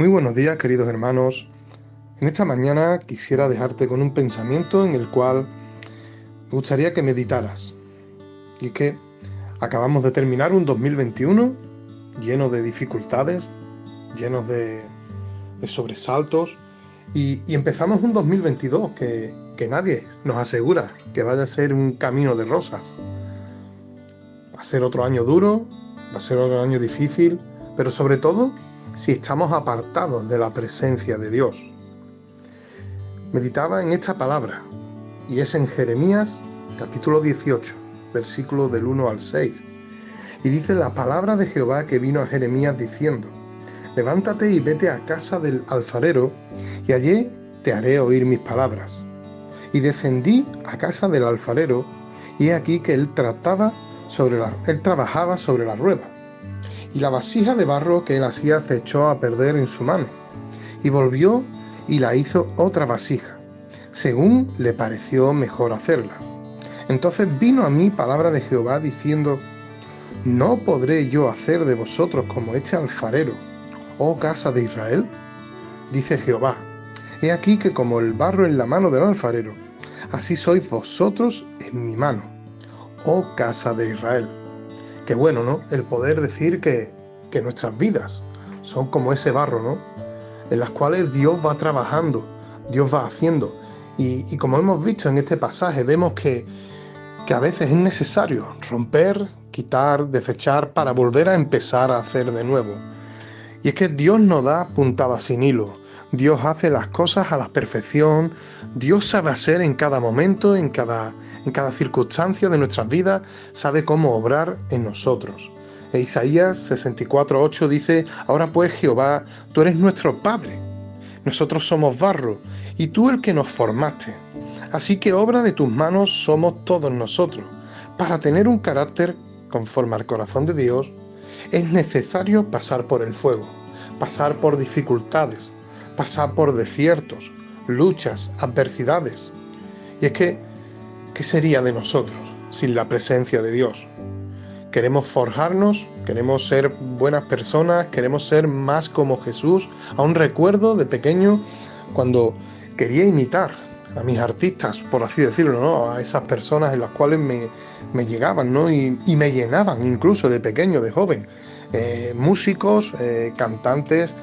Muy buenos días queridos hermanos. En esta mañana quisiera dejarte con un pensamiento en el cual me gustaría que meditaras. Y es que acabamos de terminar un 2021 lleno de dificultades, lleno de, sobresaltos y, empezamos un 2022 que, que nadie nos asegura que vaya a ser un camino de rosas. Va a ser otro año duro, va a ser otro año difícil, pero sobre todo si estamos apartados de la presencia de Dios. Meditaba en esta palabra y es en Jeremías capítulo 18, versículo del 1 al 6. Y dice la palabra de Jehová que vino a Jeremías diciendo, levántate y vete a casa del alfarero y allí te haré oír mis palabras. Y descendí a casa del alfarero y he aquí que él trataba sobre la, él trabajaba sobre la rueda y la vasija de barro que él hacía se echó a perder en su mano, y volvió y la hizo otra vasija, según le pareció mejor hacerla. Entonces vino a mí palabra de Jehová diciendo, ¿no podré yo hacer de vosotros como este alfarero, oh casa de Israel? Dice Jehová, he aquí que como el barro en la mano del alfarero, así sois vosotros en mi mano, oh casa de Israel. Qué bueno, ¿no? El poder decir que, nuestras vidas son como ese barro, ¿no? En las cuales Dios va trabajando, Dios va haciendo. Y, como hemos visto en este pasaje, vemos que, que a veces es necesario romper, quitar, desechar para volver a empezar a hacer de nuevo. Y es que Dios no da puntada sin hilo. Dios hace las cosas a la perfección. Dios sabe hacer en cada momento, en cada, en cada circunstancia de nuestras vidas, sabe cómo obrar en nosotros. E Isaías 64.8 dice, ahora pues Jehová, tú eres nuestro Padre, nosotros somos barro, y tú el que nos formaste. Así que obra de tus manos somos todos nosotros. Para tener un carácter conforme al corazón de Dios, es necesario pasar por el fuego, pasar por dificultades, pasar por desiertos, luchas, adversidades. Y es que ¿qué sería de nosotros sin la presencia de Dios? Queremos forjarnos, queremos ser buenas personas, queremos ser más como Jesús. Aún recuerdo de pequeño cuando quería imitar a mis artistas, por así decirlo, a esas personas en las cuales me, llegaban ¿no? y, me llenaban incluso de pequeño, de joven. Eh, músicos, eh, cantantes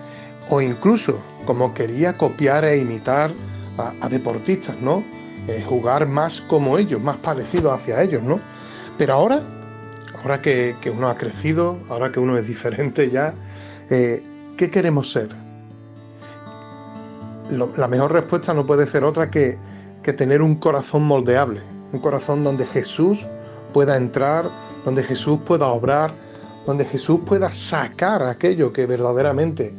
o incluso como quería copiar e imitar a, deportistas, ¿no? Eh, jugar más como ellos, más parecido hacia ellos, ¿no? Pero ahora, ahora que, uno ha crecido, ahora que uno es diferente ya, eh, ¿qué queremos ser? la mejor respuesta no puede ser otra que, que tener un corazón moldeable, un corazón donde Jesús pueda entrar, donde Jesús pueda obrar, donde Jesús pueda sacar aquello que verdaderamente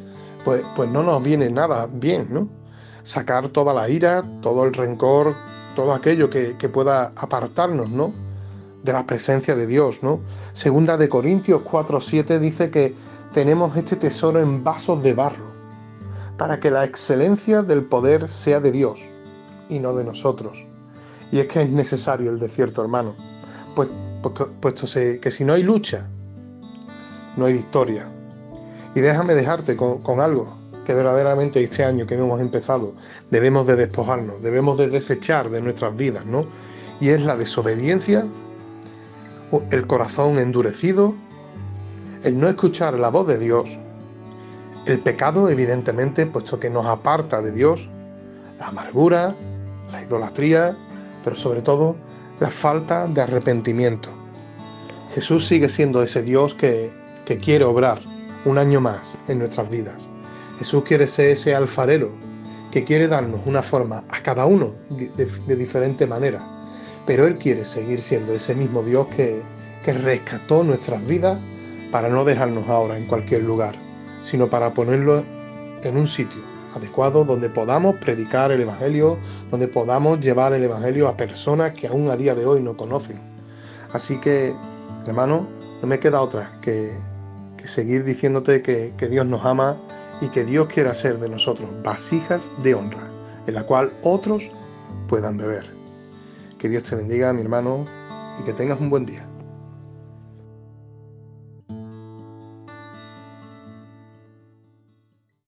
pues, pues no nos viene nada bien, ¿no? Sacar toda la ira, todo el rencor, todo aquello que, pueda apartarnos, ¿no? De la presencia de Dios, ¿no? Segunda de Corintios 4:7 dice que tenemos este tesoro en vasos de barro, para que la excelencia del poder sea de Dios y no de nosotros. Y es que es necesario el desierto, hermano, pues, puesto que si no hay lucha, no hay victoria. Y déjame dejarte con algo que verdaderamente este año que hemos empezado debemos de despojarnos, debemos de desechar de nuestras vidas, ¿no? Y es la desobediencia, el corazón endurecido, el no escuchar la voz de Dios, el pecado, evidentemente, puesto que nos aparta de Dios, la amargura, la idolatría, pero sobre todo la falta de arrepentimiento. Jesús sigue siendo ese Dios que, que quiere obrar un año más en nuestras vidas. Jesús quiere ser ese alfarero que quiere darnos una forma a cada uno de, diferente manera, pero Él quiere seguir siendo ese mismo Dios que, que rescató nuestras vidas para no dejarnos ahora en cualquier lugar, sino para ponerlo en un sitio adecuado donde podamos predicar el Evangelio, donde podamos llevar el Evangelio a personas que aún a día de hoy no conocen. Así que, hermano, no me queda otra que, seguir diciéndote que, que Dios nos ama y que Dios quiera hacer de nosotros vasijas de honra, en la cual otros puedan beber. Que Dios te bendiga, mi hermano, y que tengas un buen día.